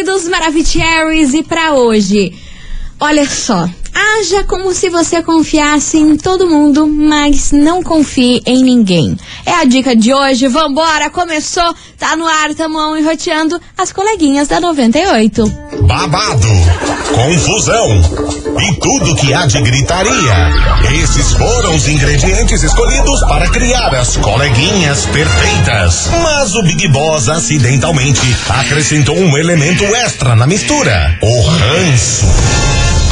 queridos Maravicheries, e para hoje, olha só. Haja como se você confiasse em todo mundo, mas não confie em ninguém. É a dica de hoje. Vambora, começou, tá no ar, tamo enroteando as coleguinhas da 98. Babado, confusão e tudo que há de gritaria. Esses foram os ingredientes escolhidos para criar as coleguinhas perfeitas. Mas o Big Boss acidentalmente acrescentou um elemento extra na mistura: o ranço.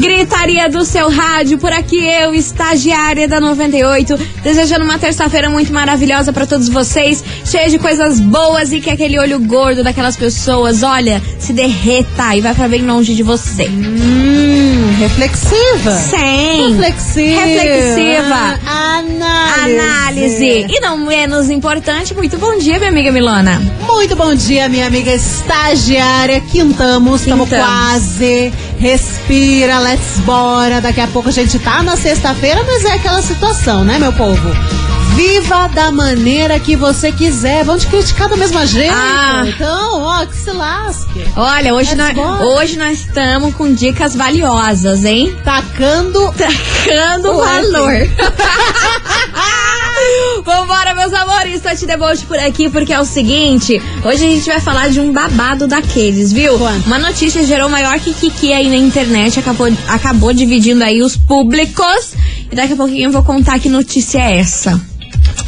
Gritaria do seu rádio, por aqui eu, estagiária da 98, desejando uma terça-feira muito maravilhosa para todos vocês, cheia de coisas boas e que aquele olho gordo daquelas pessoas, olha, se derreta e vai para bem longe de você. Hum, reflexiva. Sim. Reflexiva. Reflexiva. Análise. Análise. E não menos importante, muito bom dia, minha amiga Milona. Muito bom dia, minha amiga estagiária. Quintamos, estamos quase. Respira, let's bora. Daqui a pouco a gente tá na sexta-feira, mas é aquela situação, né, meu povo? Viva da maneira que você quiser. Vão te criticar da mesma jeito. Ah. Então, ó, que se lasque. Olha, hoje nós, hoje nós estamos com dicas valiosas, hein? Tacando Tacando O valor. Vambora, meus amores, Tati Deboche por aqui, porque é o seguinte, hoje a gente vai falar de um babado daqueles, viu? Quanto? Uma notícia gerou maior que Kiki aí na internet, acabou, acabou dividindo aí os públicos, e daqui a pouquinho eu vou contar que notícia é essa.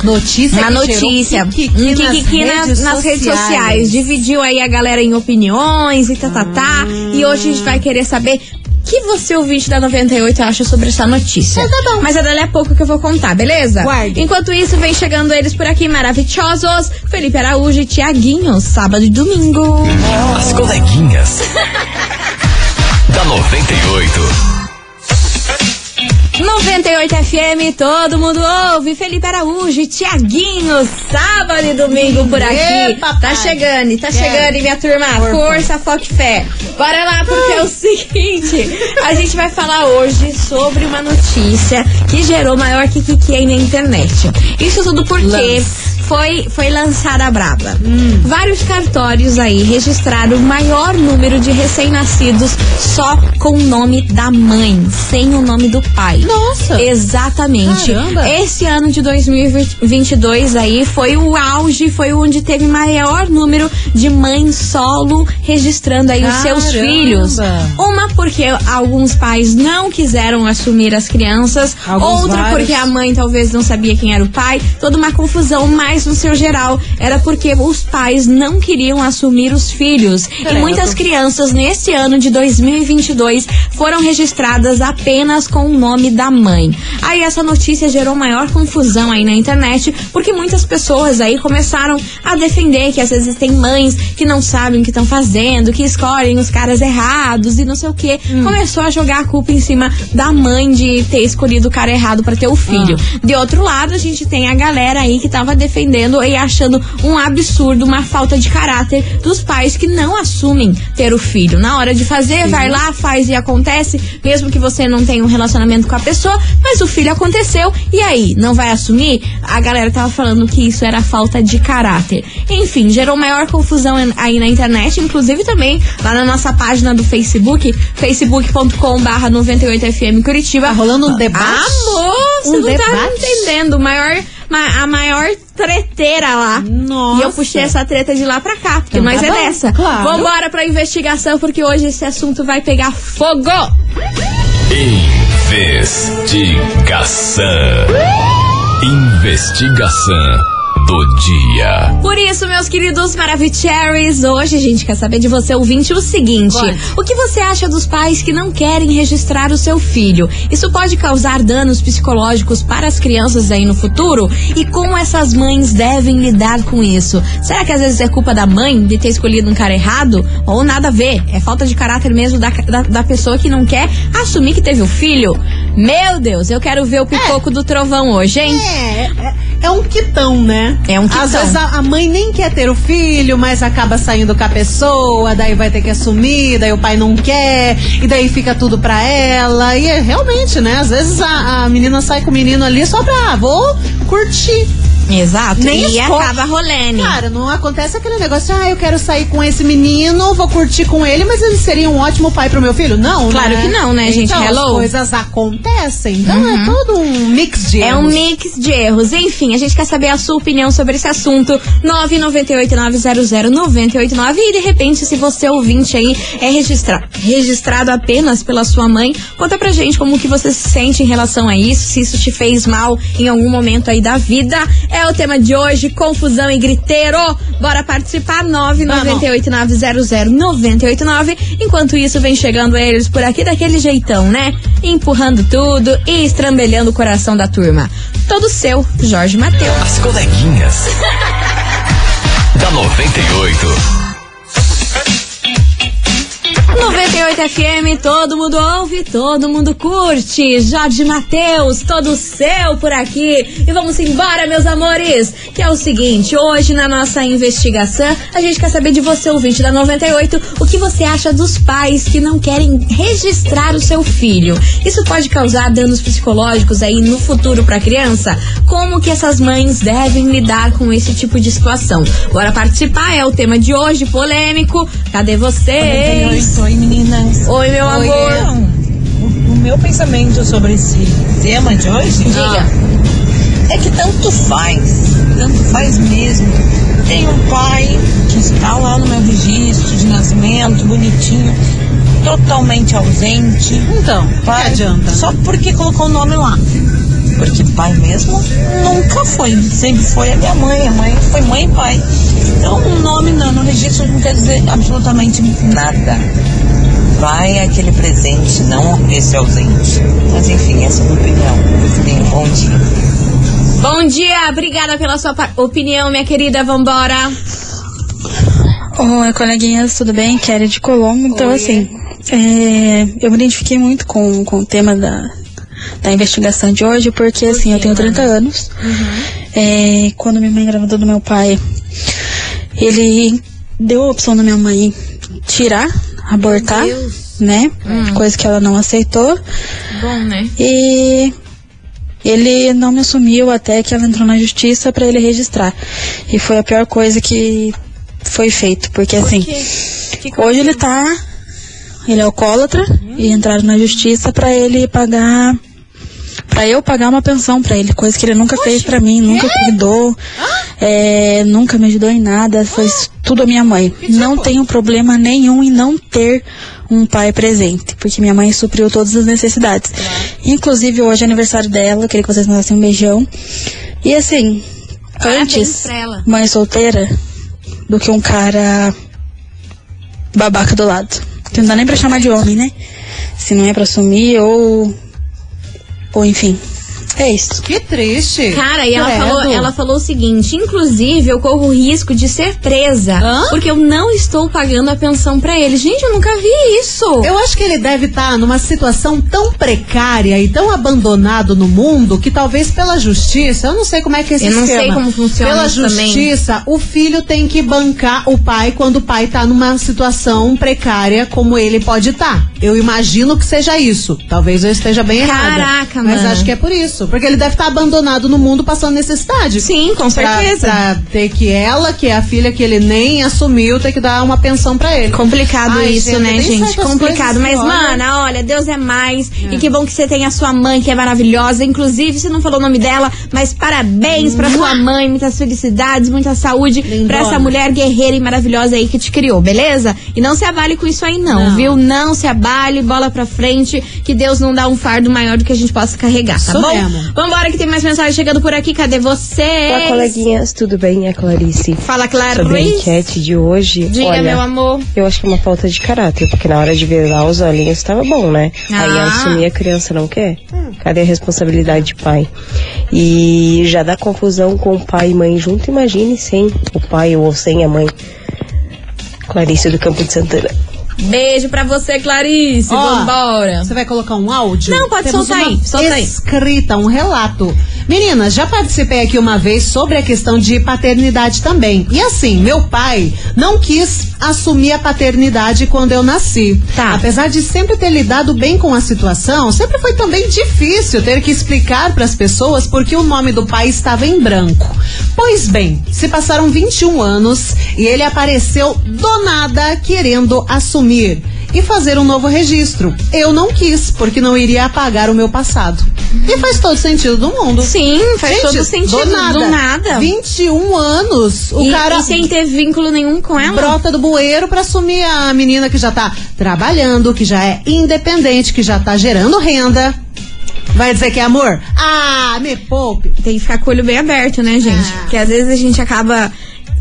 Notícia. Uma notícia, kikiki um kikiki nas, nas, redes, nas redes sociais. Dividiu aí a galera em opiniões e tá, tá, tá. E hoje a gente vai querer saber o que você, ouvinte da 98, acha sobre essa notícia. Mas tá bom. Mas é dali a pouco que eu vou contar, beleza? Guarde. Enquanto isso, vem chegando eles por aqui maravilhosos. Felipe Araújo e Tiaguinho, sábado e domingo. As coleguinhas. 98 FM, todo mundo ouve. Felipe Araújo e Tiaguinho, sábado e domingo por aqui. Papai. tá chegando, tá Quero. chegando, minha turma. Força. Foco e fé. Bora lá, porque é o seguinte: a gente vai falar hoje sobre uma notícia que gerou maior que que aí na internet. Isso tudo porque Lance. Foi, foi lançada a braba. Hum. Vários cartórios aí registraram o maior número de recém-nascidos só com o nome da mãe, sem o nome do pai. Nossa. Exatamente. Caramba. Esse ano de 2022 aí foi o auge, foi onde teve maior número de mães solo registrando aí os seus Caramba. filhos. Uma porque alguns pais não quiseram assumir as crianças, Alguns outra vários. porque a mãe talvez não sabia quem era o pai, toda uma confusão, mas no seu geral era porque os pais não queriam assumir os filhos. E Credo. muitas crianças nesse ano de 2022 foram registradas apenas com o nome da mãe. Aí essa notícia gerou maior confusão aí na internet, porque muitas pessoas aí começaram a defender que às vezes tem mães que não sabem o que estão fazendo, que escolhem os caras errados e não sei o que. Começou a jogar a culpa em cima da mãe de ter escolhido o cara errado para ter o filho. De outro lado, a gente tem a galera aí que tava defendendo e achando um absurdo, uma falta de caráter dos pais que não assumem ter o filho. Na hora de fazer, vai lá, faz e acontece, mesmo que você não tenha um relacionamento com a pessoa, mas o filho aconteceu e aí, não vai assumir? A galera tava falando que isso era falta de caráter. Enfim, gerou maior confusão aí na internet, inclusive também lá na nossa página do Facebook, facebook.com barra 98FM Curitiba. Tá rolando um debate? Amor, você Um não tá debate? entendendo. O maior, ma- a maior treteira lá. Nossa. E eu puxei essa treta de lá pra cá, porque Então nós tá é bom, dessa. claro. Vambora pra investigação, porque hoje esse assunto vai pegar fogo. Investigação. Investigação do dia. Por isso, meus queridos Maravicheries, hoje a gente quer saber de você, ouvinte, o seguinte: Bora. o que você acha dos pais que não querem registrar o seu filho? Isso pode causar danos psicológicos para as crianças aí no futuro? E como essas mães devem lidar com isso? Será que às vezes é culpa da mãe de ter escolhido um cara errado? Ou nada a ver? É falta de caráter mesmo da, da, da pessoa que não quer assumir que teve o filho? Meu Deus, eu quero ver o pipoco do trovão hoje, hein? É, é, é um quitão, né? É um quitão. Às vezes a, a mãe nem quer ter o filho, mas acaba saindo com a pessoa, daí vai ter que assumir, daí o pai não quer, e daí fica tudo pra ela. E é realmente, né? Às vezes a, a menina sai com o menino ali só pra, ah, vou curtir. Exato. Nem e escolhe. acaba rolando. Cara, não acontece aquele negócio, ah, eu quero sair com esse menino, vou curtir com ele, mas ele seria um ótimo pai pro meu filho? Não, Claro né? que não, né, gente? Então, Hello? as coisas acontecem. Então é todo um mix de É um erros. mix de erros. Enfim, a gente quer saber a sua opinião sobre esse assunto. 998-900-989. E de repente, se você ouvinte aí é registra registrado apenas pela sua mãe, conta pra gente como que você se sente em relação a isso, se isso te fez mal em algum momento aí da vida. É o tema de hoje, confusão e griteiro. Bora participar, 998-900-989. Enquanto isso, vem chegando eles por aqui daquele jeitão, né? Empurrando tudo e estrambelhando o coração da turma. Todo seu, Jorge Mateus. As coleguinhas. da 98. 98 FM, todo mundo ouve, todo mundo curte. Jorge Matheus, todo seu por aqui. E vamos embora, meus amores. Que é o seguinte, hoje na nossa investigação, a gente quer saber de você, ouvinte da 98, o que você acha dos pais que não querem registrar o seu filho. Isso pode causar danos psicológicos aí no futuro pra criança? Como que essas mães devem lidar com esse tipo de situação? Bora participar, é o tema de hoje, polêmico. Cadê vocês? Oi, meninas. Oi, meu amor. Então, o, o meu pensamento sobre esse tema de hoje Diga. é que tanto faz, tanto faz mesmo. Tem um pai que está lá no meu registro de nascimento, bonitinho, totalmente ausente. Então, Pai, adianta? Só porque colocou o nome lá. Porque pai mesmo nunca foi. Sempre foi a minha mãe. A mãe foi mãe e pai. Então o nome no, no registro não quer dizer absolutamente nada. Pai é aquele presente, não esse ausente. Mas enfim, essa é a minha opinião. Tenha um bom dia. Bom dia, obrigada pela sua opinião, minha querida. Vambora. Oi, coleguinhas, tudo bem? Kelly de Colombo. Então, assim, é, eu me identifiquei muito com, com o tema da, da investigação de hoje, porque, assim, eu tenho 30 anos. É, quando minha mãe engravidou do meu pai, ele deu a opção da minha mãe tirar, abortar, né? Coisa que ela não aceitou. Bom, né? E ele não me assumiu até que ela entrou na justiça pra ele registrar. E foi a pior coisa que foi feito, porque assim, hoje ele tá ele é alcoólatra e entraram na justiça pra ele pagar pra eu pagar uma pensão pra ele, coisa que ele nunca fez pra mim, nunca cuidou, é, nunca me ajudou em nada, foi tudo a minha mãe. Não tenho problema nenhum em não ter um pai presente, porque minha mãe supriu todas as necessidades. Inclusive hoje é aniversário dela, queria que vocês mandassem um beijão. E assim, antes, mãe solteira do que um cara babaca do lado. Que não dá nem pra chamar de homem, né? Se não é pra assumir ou. Ou enfim. É isso. Que triste. Cara, e ela Credo. falou, ela falou o seguinte: inclusive, eu corro o risco de ser presa. Hã? Porque eu não estou pagando a pensão pra ele. Gente, eu nunca vi isso. Eu acho que ele deve estar numa situação tão precária e tão abandonado no mundo que talvez pela justiça, eu não sei como é que é esse Eu não esquema. sei como funciona Pela isso também. justiça, o filho tem que bancar o pai quando o pai tá numa situação precária como ele pode estar. Eu imagino que seja isso. Talvez eu esteja bem errada. Caraca, Mas mano. acho que é por isso. Porque ele deve estar abandonado no mundo passando necessidade. Sim, com certeza. Pra ter que ela, que é a filha que ele nem assumiu, ter que dar uma pensão pra ele. Complicado Ai, isso, gente, né, gente? Complicado. Mas, olha, mana, olha, Deus é mais. E que bom que você tem a sua mãe, que é maravilhosa. Inclusive, você não falou o nome dela, mas parabéns pra sua mãe. Muitas felicidades, muita saúde Lindona. pra essa mulher guerreira e maravilhosa aí que te criou, beleza? E não se abale com isso aí, não, Não. viu? Não se abale, bola pra frente, que Deus não dá um fardo maior do que a gente possa carregar, tá Isso bom? mesmo. Vambora que tem mais mensagem chegando por aqui. Cadê você? Olá, coleguinhas, tudo bem? É a Clarice. Fala, Sobre a Clarice. enquete de hoje, Diga, olha, meu amor. eu acho que é uma falta de caráter, porque na hora de virar os olhinhos tava bom, né? Ah. Aí assumir a criança não quer. Cadê a responsabilidade de pai? E já dá confusão com o pai e mãe junto, imagine sem o pai ou sem a mãe. Clarice do Campo de Santana. Beijo pra você, Clarice. Ó, Vambora. Você vai colocar um áudio? Não, pode Temos soltar aí, solta aí. Escrita, um relato. Meninas, já participei aqui uma vez sobre a questão de paternidade também. E assim, meu pai não quis assumir a paternidade quando eu nasci. Tá. Apesar de sempre ter lidado bem com a situação, sempre foi também difícil ter que explicar para as pessoas porque o nome do pai estava em branco. Pois bem, se passaram 21 anos e ele apareceu do nada querendo assumir e fazer um novo registro. Eu não quis, porque não iria apagar o meu passado. E faz todo sentido do mundo. Sim, faz Gente, todo sentido. Do nada. Do nada. 21 anos. O e, cara e sem ter vínculo nenhum com ela. brota do bueiro pra assumir a menina que já tá trabalhando, que já é independente, que já tá gerando renda. Vai dizer que é amor? Ah, me poupe. Tem que ficar com o olho bem aberto, né, gente? Ah. Porque às vezes a gente acaba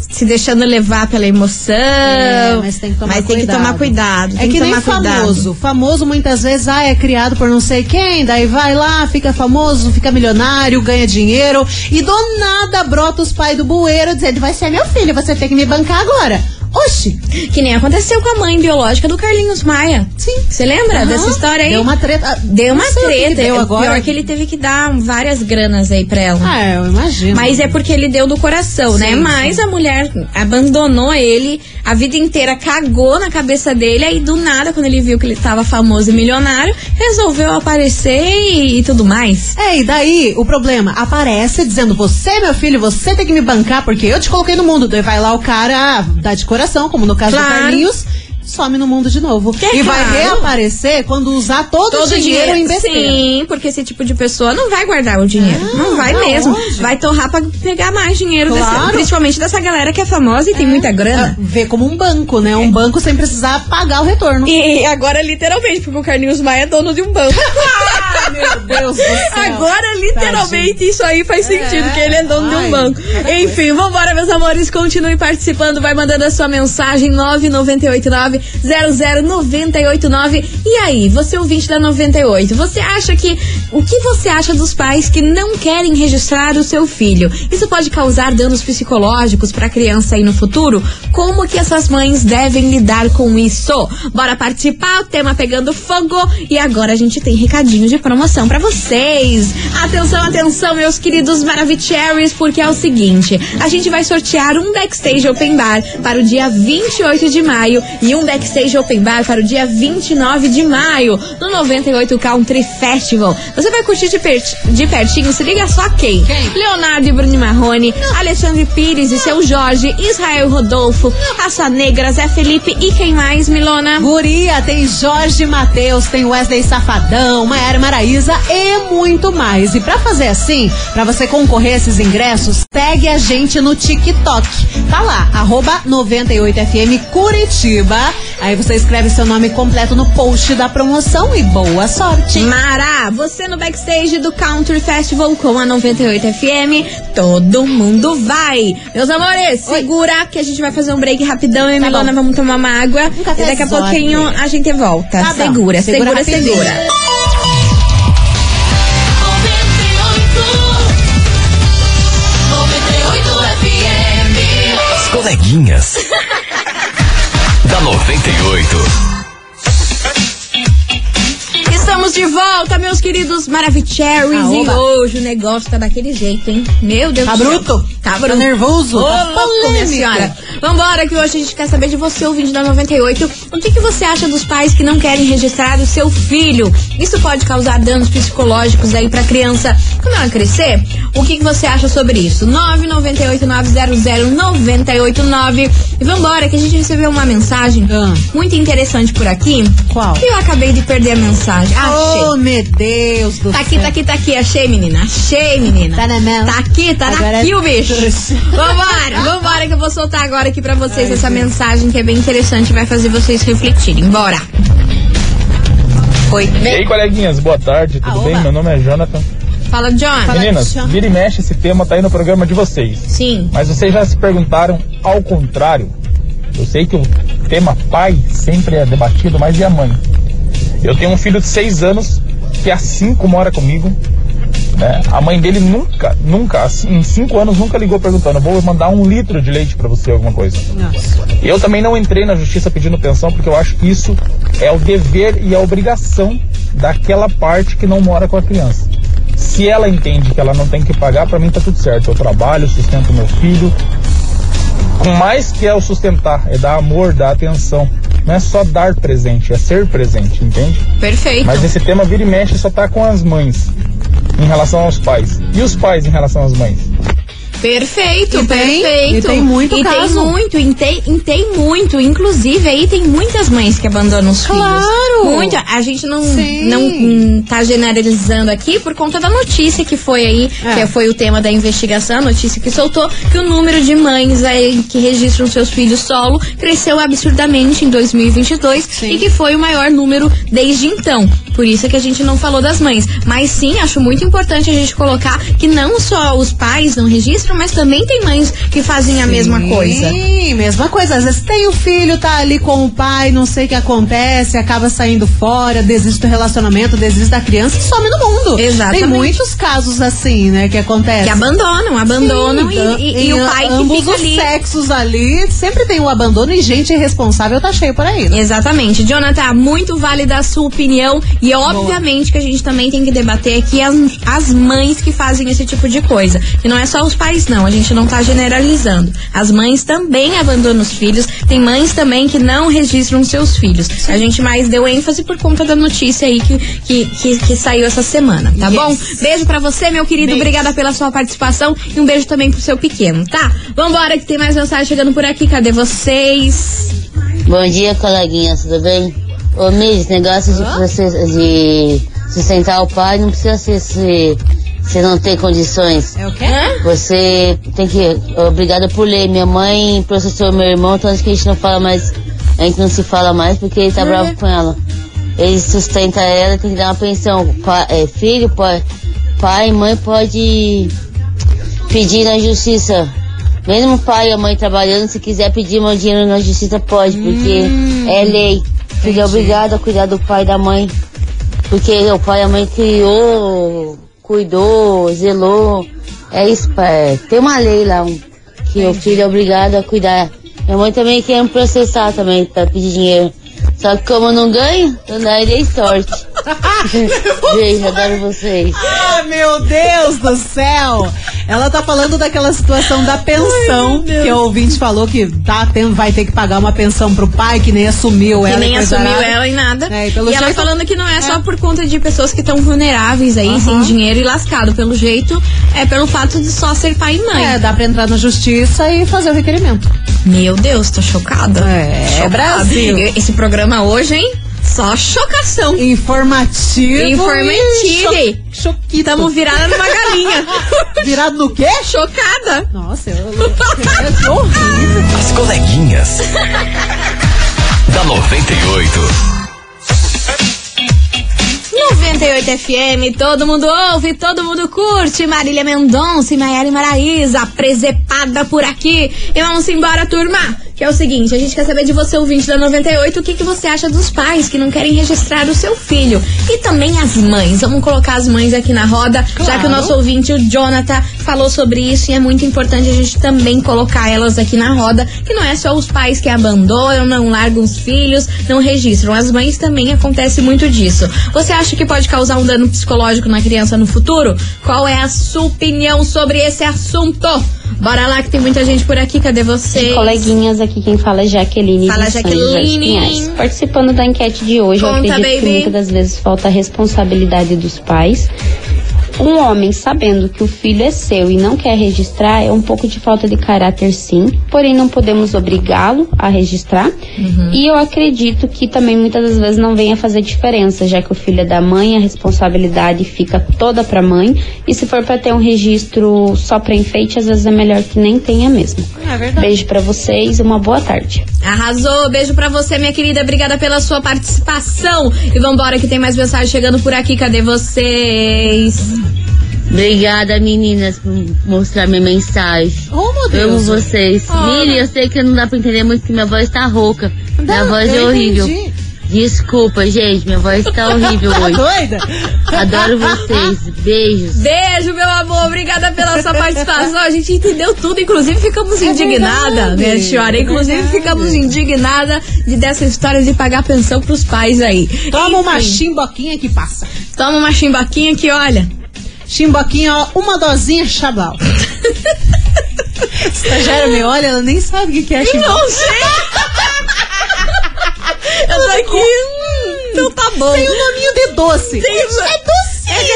se deixando levar pela emoção. É, mas tem que tomar mas tem cuidado. que tomar cuidado. É tem que, nem tomar cuidado. famoso. Famoso muitas vezes, ah, é criado por não sei quem, daí vai lá, fica famoso, fica milionário, ganha dinheiro, e do nada brota os pais do bueiro dizendo, vai ser meu filho, você tem que me bancar agora. Oxi! Que nem aconteceu com a mãe biológica do Carlinhos Maia. Sim. Você lembra Aham. dessa história aí? Deu uma treta. Deu uma que treta. deu O agora. Pior é que ele teve que dar várias granas aí pra ela. Ah, eu imagino. Mas é porque ele deu do coração, né? Sim, Mas a mulher abandonou ele a vida inteira, cagou na cabeça dele, aí do nada, quando ele viu que ele tava famoso e milionário, resolveu aparecer e, e tudo mais. É, e daí o problema aparece dizendo: Você, meu filho, você tem que me bancar porque eu te coloquei no mundo. Daí vai lá o cara, ah, dá de coração, como no caso Claro. do Carlinhos, some no mundo de novo. É e vai claro. reaparecer quando usar todo, o dinheiro em besteira. Sim, porque esse tipo de pessoa não vai guardar o dinheiro. Ah, não vai mesmo. onde? Vai torrar pra pegar mais dinheiro, desse- Claro. principalmente dessa galera que é famosa e tem muita grana. Ah, Vê como um banco, né? Um banco sem precisar pagar o retorno. E agora, literalmente, porque o Carlinhos Maia é dono de um banco. Meu Deus do céu. Agora, literalmente, isso aí faz sentido, É, que ele é dono de um ai, banco. Enfim, vambora, meus amores. Continue participando, vai mandando a sua mensagem 998900989. E aí, você ouvinte da 98, você acha que. O que você acha dos pais que não querem registrar o seu filho? Isso pode causar danos psicológicos pra criança aí no futuro? Como que essas mães devem lidar com isso? Bora participar, o tema pegando fogo. E agora a gente tem recadinho de promoção pra vocês. Atenção, atenção, meus queridos Maravicheries, porque é o seguinte: a gente vai sortear um backstage open bar para o dia 28 de maio e um backstage open bar para o dia 29 de maio no 98 Country Festival. Você vai curtir de, de pertinho, se liga só quem? Leonardo e Bruno Marrone, Alexandre Pires e seu Jorge, Israel Rodolfo, Raça Negra, Zé Felipe e quem mais, Milona? Guria, tem Jorge Matheus, tem Wesley Safadão, Maiara E muito mais. E pra fazer assim, pra você concorrer a esses ingressos, segue a gente no TikTok. Tá lá, arroba 98FM Curitiba. Aí você escreve seu nome completo no post da promoção e boa sorte. Mara, você no backstage do Country Festival com a 98 FM, todo mundo vai. Meus amores, segura que a gente vai fazer um break rapidão e Tá Milona bom. vamos tomar uma água Um e daqui a pouquinho a gente volta. Tá bom. segura, Segura segura, coleguinhas. da 98. Estamos de volta, meus queridos Maravicheries. Ah, e hoje o negócio tá daquele jeito, hein? Meu Deus Tá do céu. bruto? Tá Tá bruto. nervoso? Ô, Tá louco, minha senhora. Vambora, que hoje a gente quer saber de você, ouvinte da 98. O que, que você acha dos pais que não querem registrar o seu filho? Isso pode causar danos psicológicos aí pra criança quando ela crescer? O que, que você acha sobre isso? 998-900-989. E vambora, que a gente recebeu uma mensagem Ah. muito interessante por aqui. Qual? E eu acabei de perder a mensagem. Achei. Oh, meu Deus do Tá aqui, céu. tá aqui, tá aqui. Achei, menina. Achei, menina. Tá na mão. Tá aqui, tá Agora aqui é o bicho. Vambora, vambora que eu vou soltar agora aqui pra vocês essa mensagem que é bem interessante e vai fazer vocês refletirem. Bora. Oi. E aí, coleguinhas, boa tarde, tudo Ah, bem? Meu nome é Jonathan. Fala, John. Fala, Meninas, John. vira e mexe, esse tema tá aí no programa de vocês. Sim. Mas vocês já se perguntaram ao contrário? Eu sei que o tema pai sempre é debatido, mas e a mãe? Eu tenho um filho de seis anos que há cinco mora comigo. né? A mãe dele nunca, nunca, assim, em cinco anos, nunca ligou perguntando: vou mandar um litro de leite pra você, alguma coisa. Nossa. Eu também não entrei na justiça pedindo pensão porque eu acho que isso é o dever e a obrigação daquela parte que não mora com a criança. Se ela entende que ela não tem que pagar, pra mim tá tudo certo. Eu trabalho, sustento meu filho. Com mais que é o sustentar, é dar amor, dar atenção. Não é só dar presente, é ser presente, entende? Perfeito. Mas esse tema vira e mexe só tá com as mães em relação aos pais. E os pais em relação às mães? Perfeito, E tem- perfeito. e tem muito E caso. tem muito, e tem, e tem muito. Inclusive, aí tem muitas mães que abandonam os Claro. filhos. Muito. A gente não, Sim. não hum, tá generalizando aqui por conta da notícia que foi aí, É. que foi o tema da investigação, a notícia que soltou, que o número de mães aí que registram seus filhos solo cresceu absurdamente em 2022 Sim. e que foi o maior número desde então. Por isso é que a gente não falou das mães. Mas sim, acho muito importante a gente colocar que não só os pais não registram, mas também tem mães que fazem a mesma coisa. Sim, mesma coisa. Às vezes tem o filho, tá ali com o pai, não sei o que acontece, acaba saindo fora, desiste do relacionamento, desiste da criança e some do mundo. Exatamente. Tem muitos casos assim, né, que acontecem. Que abandonam, abandonam Sim, e, e- e em o pai que ambos fica os ali. sexos ali, sempre tem o abandono e gente irresponsável tá cheio por aí. Né? Exatamente. Jonathan, muito válida a sua opinião e obviamente que a gente também tem que debater aqui as, as mães que fazem esse tipo de coisa. E não é só os pais, não. A gente não tá generalizando. As mães também abandonam os filhos. Tem mães também que não registram seus filhos. A gente mais deu ênfase por conta da notícia aí que, que, que, que saiu essa semana, tá Yes. bom? Beijo pra você, meu querido. Beijo. Obrigada pela sua participação e um beijo também pro seu pequeno, tá? Vambora que tem mais mensagem chegando por aqui. Cadê vocês? Bom dia, coleguinhas, tudo bem? Ô, Miss, negócio de, você, de sustentar o pai não precisa ser se você não tem condições. É o quê? Você tem que. Obrigada por ler. Minha mãe processou meu irmão, tanto que a gente não fala mais. A gente não se fala mais porque ele tá bravo com ela. Ele sustenta ela, tem que dar uma pensão. Pa- é, filho, pai, pai e mãe pode pedir na justiça. Mesmo o pai e a mãe trabalhando, se quiser pedir meu dinheiro na justiça, pode, porque é lei. Filho é obrigado a cuidar do pai e da mãe. Porque o pai e a mãe criou, cuidou, zelou. É isso, pai. Tem uma lei lá, um, que o filho é obrigado a cuidar. Minha mãe também quer me processar também pra pedir dinheiro. Só que como eu não ganho, eu não dei sorte. Beijo, adoro vocês. Ah, meu Deus do céu! Ela tá falando daquela situação da pensão, que o ouvinte falou que tá tendo, vai ter que pagar uma pensão pro pai, que nem assumiu Que ela. nem e coisa assumiu ela em nada. É, e e pelo ela jeito- falando que não é, só É. por conta de pessoas que estão vulneráveis aí, sem dinheiro e lascado. Pelo jeito, é pelo fato de só ser pai e mãe. É, dá pra entrar na justiça e fazer o requerimento. Meu Deus, tô chocada. É, Chocada. Brasil. Esse programa hoje, hein? Só chocação. Informativo. Informativo. e Cho choquito. Tamo virada numa galinha. virado no quê? Chocada. Nossa, eu, eu, horrível. As coleguinhas. da 98. 98 FM, todo mundo ouve, todo mundo curte. Marília Mendonça e Maiara Maraíza, presepada por aqui. E vamos embora, turma. Que é o seguinte, a gente quer saber de você, ouvinte da 98, o que, que você acha dos pais que não querem registrar o seu filho. E também as mães. Vamos colocar as mães aqui na roda, já Claro. que o nosso ouvinte, o Jonathan, falou sobre isso. E é muito importante a gente também colocar elas aqui na roda, que não é só os pais que abandonam, não largam os filhos, não registram. As mães também acontece muito disso. Você acha que pode causar um dano psicológico na criança no futuro? Qual é a sua opinião sobre esse assunto? Bora lá que tem muita gente por aqui. Cadê você? Coleguinhas, aqui quem fala é Jaqueline. Fala, Jaqueline. Participando da enquete de hoje, Conta, eu acredito baby. que muitas das vezes falta a responsabilidade dos pais. Um homem sabendo que o filho é seu e não quer registrar é um pouco de falta de caráter, sim. Porém, não podemos obrigá-lo a registrar. E eu acredito que também muitas das vezes não venha fazer diferença, já que o filho é da mãe, a responsabilidade fica toda pra mãe. E se for pra ter um registro só pra enfeite, às vezes é melhor que nem tenha mesmo. É verdade. Beijo pra vocês e uma boa tarde. Arrasou, beijo pra você, minha querida. Obrigada pela sua participação. E vambora que tem mais mensagem chegando por aqui. Cadê vocês? Obrigada, meninas, por mostrar minha mensagem. Oh, meu Eu Deus. amo vocês. Mili, eu sei que não dá pra entender muito que minha voz tá rouca. minha Não, voz é horrível. entendi. Desculpa, gente, minha voz tá horrível Tá hoje. doida? Adoro vocês. Beijos. Beijo, meu amor. Obrigada pela sua participação. A gente entendeu tudo. Inclusive, ficamos É indignadas, verdade. né, senhora? Inclusive, Verdade. ficamos indignadas de dessa história de pagar pensão pros pais aí. Toma uma Enfim, chimboquinha que passa. Toma uma chimbaquinha que, olha. Chimboquinha, ó, uma dosinha chabal. Estagiária me olha, ela nem sabe o que é chimboquinha. Não sei. Eu tô aqui. hum, então tá bom. Tem um nominho de doce. Tem-. É,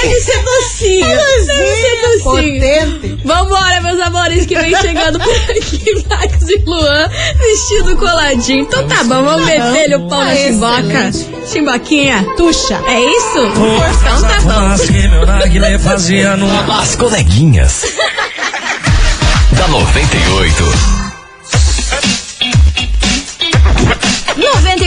deve ser docinho. É Deve ser docinho. Potente. Vambora, meus amores, que vem chegando por aqui, Max e Luan, vestido coladinho. Então tá bom, vamos meter-lhe o pau na chimboca. Chimboquinha. Tuxa. É isso? Então tá bom. fazia no... As coleguinhas. da 98.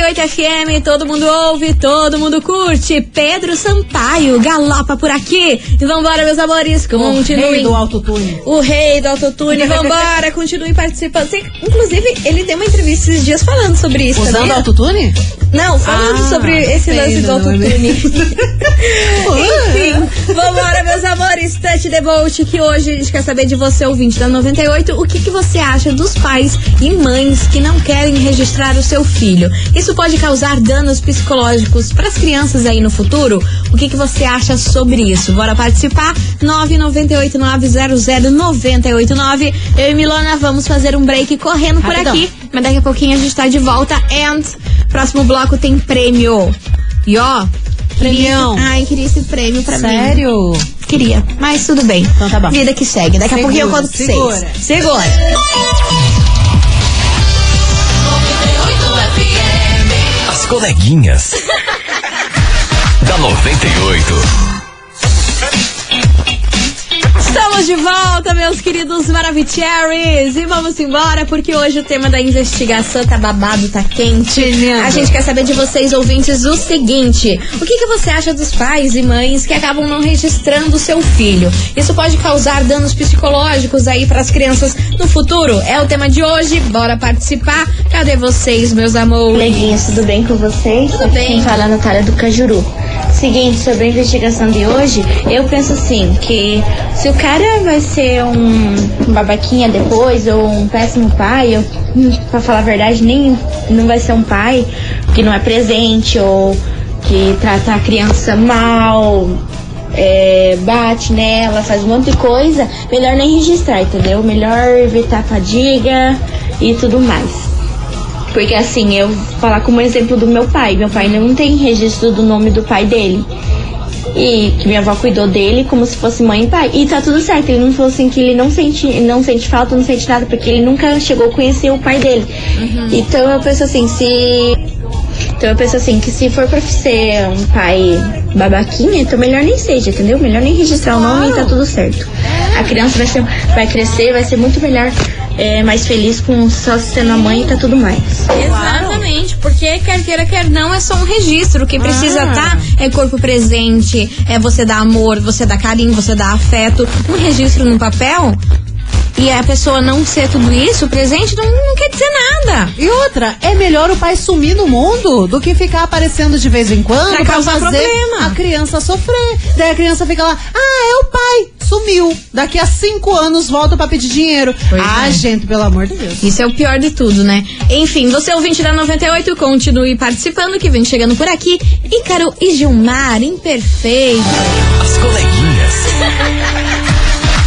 98 FM, todo mundo ouve, todo mundo curte. Pedro Sampaio galopa por aqui. E vambora, meus amores, O continuem. rei do autotune. O rei do autotune, vambora, continue participando. Inclusive, ele deu uma entrevista esses dias falando sobre isso. Usando sabia? autotune? Não, falando Ah, sobre esse sei, lance do autotune. Enfim, vambora, meus amores. Touch the Bolt, que hoje a gente quer saber de você, ouvinte da 98, o que, que você acha dos pais e mães que não querem registrar o seu filho? Isso pode causar danos psicológicos para as crianças aí no futuro? O que, que você acha sobre isso? Bora participar? 998900989. Eu e Milona vamos fazer um break correndo por Rapidão. aqui. Mas daqui a pouquinho a gente tá de volta. And próximo bloco tem prêmio. E ó. Premião. queria- Ai, queria esse prêmio pra mim. Sério? Queria, mas tudo bem. Então tá bom. Vida que segue. Daqui a Segura, pouquinho eu conto pra segura. vocês. Segura. As coleguinhas. da 98. Estamos de volta, meus queridos Maravicheries. E vamos embora, porque hoje o tema da investigação tá babado, tá quente. A gente quer saber de vocês, ouvintes, o seguinte: o que, que você acha dos pais e mães que acabam não registrando o seu filho? Isso pode causar danos psicológicos aí para as crianças no futuro? É o tema de hoje. Bora participar. Cadê vocês, meus amores? Coleguinhas, tudo bem com vocês? Tudo Aqui bem. Quem fala é a Natália do Cajuru. Seguinte, sobre a investigação de hoje, eu penso assim, que se o cara vai ser um babaquinha depois, ou um péssimo pai, ou, pra falar a verdade, nem não vai ser um pai que não é presente, ou que trata a criança mal, é, bate nela, faz um monte de coisa, melhor nem registrar, entendeu? Melhor evitar fadiga e tudo mais. Porque assim, eu vou falar como exemplo do meu pai. Meu pai não tem registro do nome do pai dele. E que minha avó cuidou dele como se fosse mãe e pai. E tá tudo certo. Ele não falou assim que ele não sente, não sente falta, não sente nada, porque ele nunca chegou a conhecer o pai dele. Então eu penso assim, se. Então eu penso assim, que se for pra ser um pai babaquinha, então melhor nem seja, entendeu? Melhor nem registrar o nome e tá tudo certo. A criança vai, ser, vai crescer, vai ser muito melhor, é, mais feliz com só sendo a mãe e tá tudo mais. Exatamente, porque quer queira, quer não, é só um registro. O que precisa Ah. tá é corpo presente, é você dar amor, você dar carinho, você dar afeto. Um registro no papel e a pessoa não ser tudo isso presente não, não quer dizer nada. E outra, é melhor o pai sumir no mundo do que ficar aparecendo de vez em quando Pra causar fazer problema. a criança sofrer. Daí a criança fica lá, ah, é o pai, sumiu. Daqui a cinco anos volta pra pedir dinheiro. Pois ah, é. gente, pelo amor de Deus. Isso é o pior de tudo, né? Enfim, você ouvinte da 98, continue participando que vem chegando por aqui. Ícaro e Gilmar, imperfeito. As coleguinhas.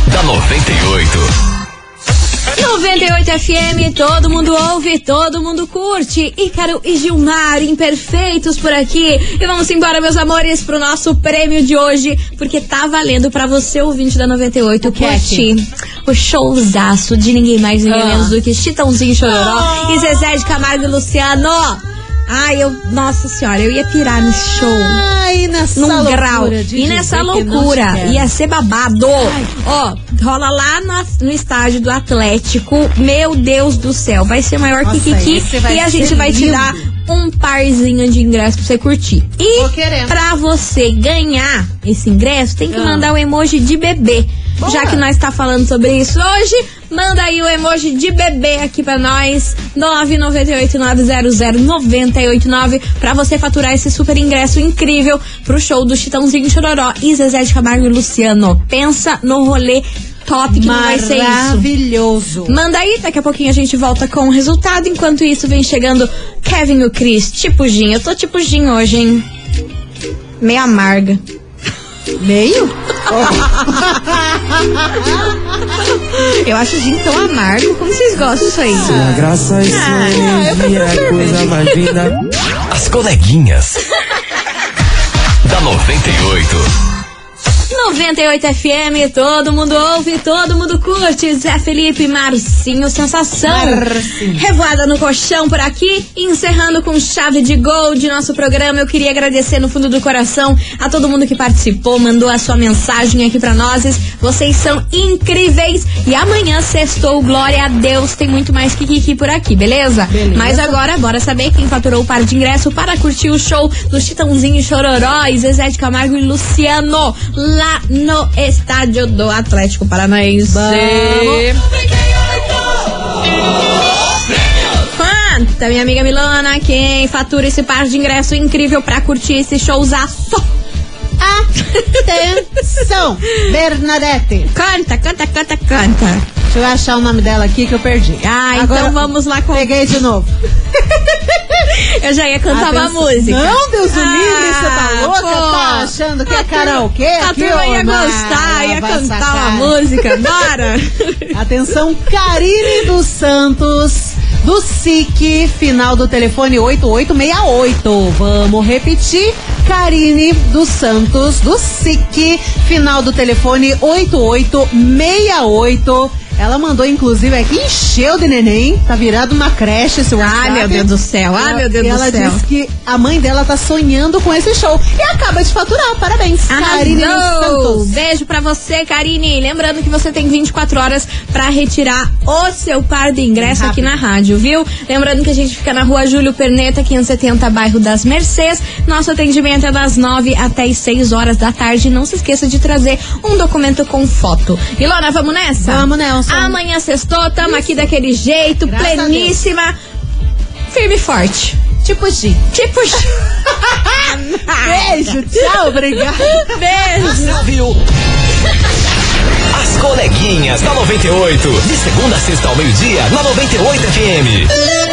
da 98. 98 FM, todo mundo ouve, todo mundo curte. Ícaro e Gilmar, imperfeitos por aqui. E vamos embora, meus amores, pro nosso prêmio de hoje, porque tá valendo pra você, ouvinte da 98, O curtir o showzaço de ninguém mais, ninguém Ah. menos do que Chitãozinho Chororó e Zezé de Camargo e Luciano. Ai, eu, nossa senhora, eu ia pirar nesse show Ai, nessa num loucura grau. E nessa loucura, te ia ser babado. Ó, rola lá na- no estádio do Atlético. Meu Deus do céu, vai ser maior Nossa, que Kiki. E a gente vai te lindo. dar um parzinho de ingresso pra você curtir. E pra você ganhar esse ingresso, tem que Ah. mandar o emoji de bebê. Boa. Já que nós tá falando sobre isso hoje, manda aí o emoji de bebê aqui pra nós. 998-900-989 pra você faturar esse super ingresso incrível pro show do Chitãozinho Chororó e Zezé de Camargo e Luciano. Pensa no rolê top que não vai ser isso. Maravilhoso. Manda aí, daqui a pouquinho a gente volta com o resultado. Enquanto isso, vem chegando Kevin e o Chris, tipo Gin. Eu tô tipo Gin hoje, hein? Meio amarga. Meio? Eu acho o Gin tão amargo. Como vocês gostam disso aí? Sua graça e sua energia é a coisa mais linda. As coleguinhas. da 98. 98 FM, todo mundo ouve, todo mundo curte. Zé Felipe, Marcinho, sensação. Marcinho. Revoada no colchão por aqui, encerrando com chave de gol de nosso programa. Eu queria agradecer no fundo do coração a todo mundo que participou, mandou a sua mensagem aqui pra nós. Vocês são incríveis. E amanhã, sextou, glória a Deus, tem muito mais Kikiki por aqui, beleza? Beleza. Mas agora, bora saber quem faturou o par de ingresso para curtir o show do Chitãozinho Chororó, e Zezé de Camargo e Luciano, lá no estádio do Atlético Paranaense. Quanta, minha amiga Milana, quem fatura esse par de ingresso incrível pra curtir esse showzaço? Atenção, Bernadette. Canta, canta, canta, canta. Deixa eu achar o nome dela aqui que eu perdi. Ah, Agora- então vamos lá com. Peguei de novo. Eu já ia cantar uma Atenção. música. Não, Deus do Ah, livre, você tá louca? pô. Tá achando que é A turma- karaokê A turma ia gostar, ia Vai cantar sacar. uma música. Bora! Atenção, Karine dos Santos, do SIC, final do telefone 8868. Vamos repetir. Karine dos Santos, do SIC, final do telefone 8868. Ela mandou, inclusive, aqui, encheu de neném. Tá virado uma creche esse WhatsApp. Ai, meu Deus do céu. Ela- meu Deus e do ela céu. disse que a mãe dela tá sonhando com esse show. E acaba de faturar. Parabéns, Karine Arrasou! Santos. Beijo pra você, Karine. Lembrando que você tem 24 horas pra retirar o seu par de ingresso aqui na rádio, viu? Lembrando que a gente fica na rua Júlio Perneta, 570, bairro das Mercês. Nosso atendimento é das 9 até as 6 horas da tarde. Não se esqueça de trazer um documento com foto. Ilona, vamos nessa? Vamos, Nelson. Amanhã sextou, tamo aqui daquele jeito, Graças pleníssima, firme e forte. Tipo G. Tipo. Beijo, tchau, obrigada. Beijo. Você ouviu? As coleguinhas da 98. De segunda a sexta ao meio-dia, na 98 FM.